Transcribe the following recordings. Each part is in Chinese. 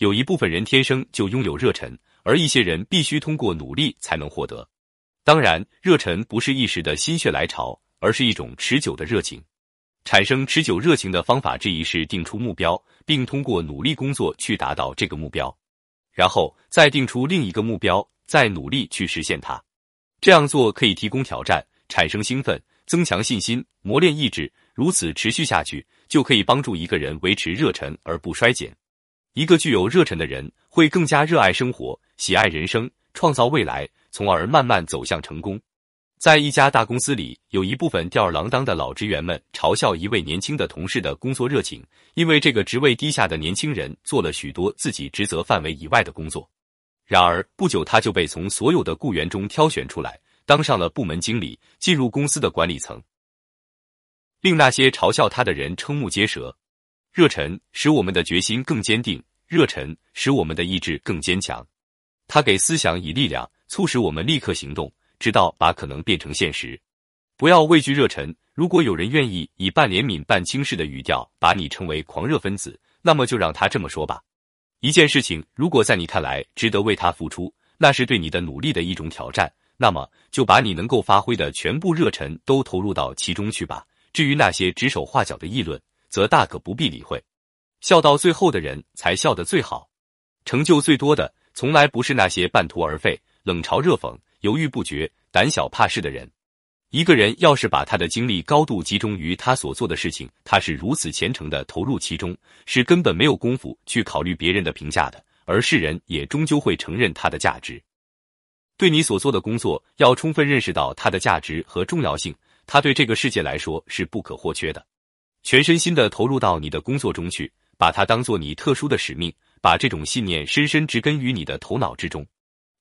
有一部分人天生就拥有热忱，而一些人必须通过努力才能获得。当然，热忱不是一时的心血来潮，而是一种持久的热情。产生持久热情的方法之一是定出目标，并通过努力工作去达到这个目标，然后再定出另一个目标，再努力去实现它。这样做可以提供挑战，产生兴奋，增强信心，磨练意志。如此持续下去，就可以帮助一个人维持热忱而不衰减。一个具有热忱的人会更加热爱生活，喜爱人生，创造未来，从而慢慢走向成功。在一家大公司里，有一部分吊儿郎当的老职员们嘲笑一位年轻的同事的工作热情，因为这个职位低下的年轻人做了许多自己职责范围以外的工作。然而不久，他就被从所有的雇员中挑选出来，当上了部门经理，进入公司的管理层，令那些嘲笑他的人瞠目结舌。热忱使我们的决心更坚定，热忱使我们的意志更坚强，它给思想以力量，促使我们立刻行动。直到把可能变成现实，不要畏惧热忱。如果有人愿意以半怜悯半轻视的语调把你称为狂热分子，那么就让他这么说吧。一件事情如果在你看来值得为他付出，那是对你的努力的一种挑战，那么就把你能够发挥的全部热忱都投入到其中去吧。至于那些指手画脚的议论，则大可不必理会。笑到最后的人才笑得最好，成就最多的从来不是那些半途而废、冷嘲热讽。犹豫不决、胆小怕事的人，一个人要是把他的精力高度集中于他所做的事情，他是如此虔诚的投入其中，是根本没有功夫去考虑别人的评价的。而世人也终究会承认他的价值。对你所做的工作，要充分认识到它的价值和重要性，它对这个世界来说是不可或缺的。全身心的投入到你的工作中去，把它当做你特殊的使命，把这种信念深深植根于你的头脑之中。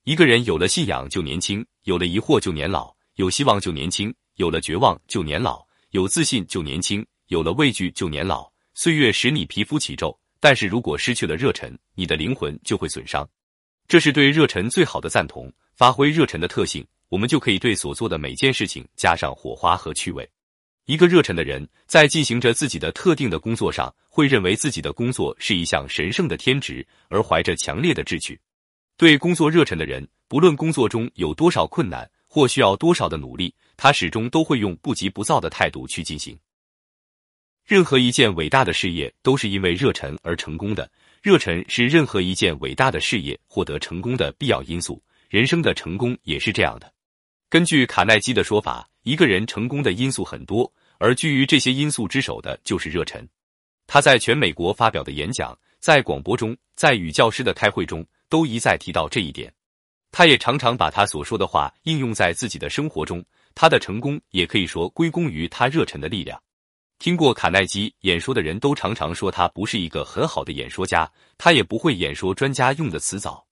一个人有了信仰就年轻，有了疑惑就年老；有希望就年轻，有了绝望就年老；有自信就年轻，有了畏惧就年老。岁月使你皮肤起皱，但是如果失去了热忱，你的灵魂就会损伤。这是对热忱最好的赞同。发挥热忱的特性，我们就可以对所做的每件事情加上火花和趣味。一个热忱的人，在进行着自己的特定的工作上，会认为自己的工作是一项神圣的天职，而怀着强烈的志趣。对工作热忱的人，不论工作中有多少困难或需要多少的努力，他始终都会用不急不躁的态度去进行。任何一件伟大的事业都是因为热忱而成功的，热忱是任何一件伟大的事业获得成功的必要因素。人生的成功也是这样的。根据卡耐基的说法，一个人成功的因素很多，而居于这些因素之首的就是热忱。他在全美国发表的演讲，在广播中，在与教师的开会中。都一再提到这一点，他也常常把他所说的话应用在自己的生活中。他的成功也可以说归功于他热忱的力量。听过卡耐基演说的人都常常说他不是一个很好的演说家，他也不会演说专家用的词藻。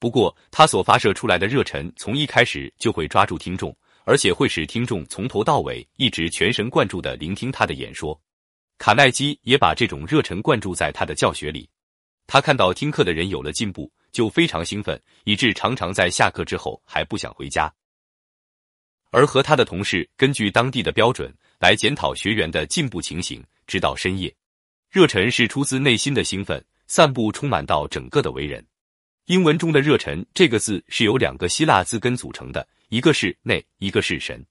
不过，他所发射出来的热忱从一开始就会抓住听众，而且会使听众从头到尾一直全神贯注的聆听他的演说。卡耐基也把这种热忱灌注在他的教学里。他看到听课的人有了进步。就非常兴奋，以致常常在下课之后还不想回家，而和他的同事根据当地的标准来检讨学员的进步情形，直到深夜。热忱是出自内心的兴奋，散布充满到整个的为人。英文中的“热忱”这个字是由两个希腊字根组成的，一个是内，一个是神。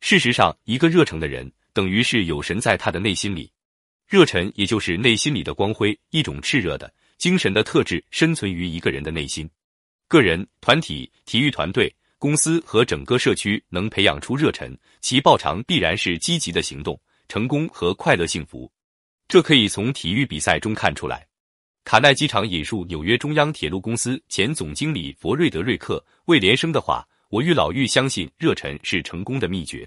事实上，一个热诚的人等于是有神在他的内心里。热忱也就是内心里的光辉，一种炽热的。精神的特质深存于一个人的内心。个人、团体、体育团队、公司和整个社区能培养出热忱，其报偿必然是积极的行动、成功和快乐幸福。这可以从体育比赛中看出来。卡耐机场引述纽约中央铁路公司前总经理佛瑞德·瑞克·魏连生的话：“我愈老愈相信，热忱是成功的秘诀。”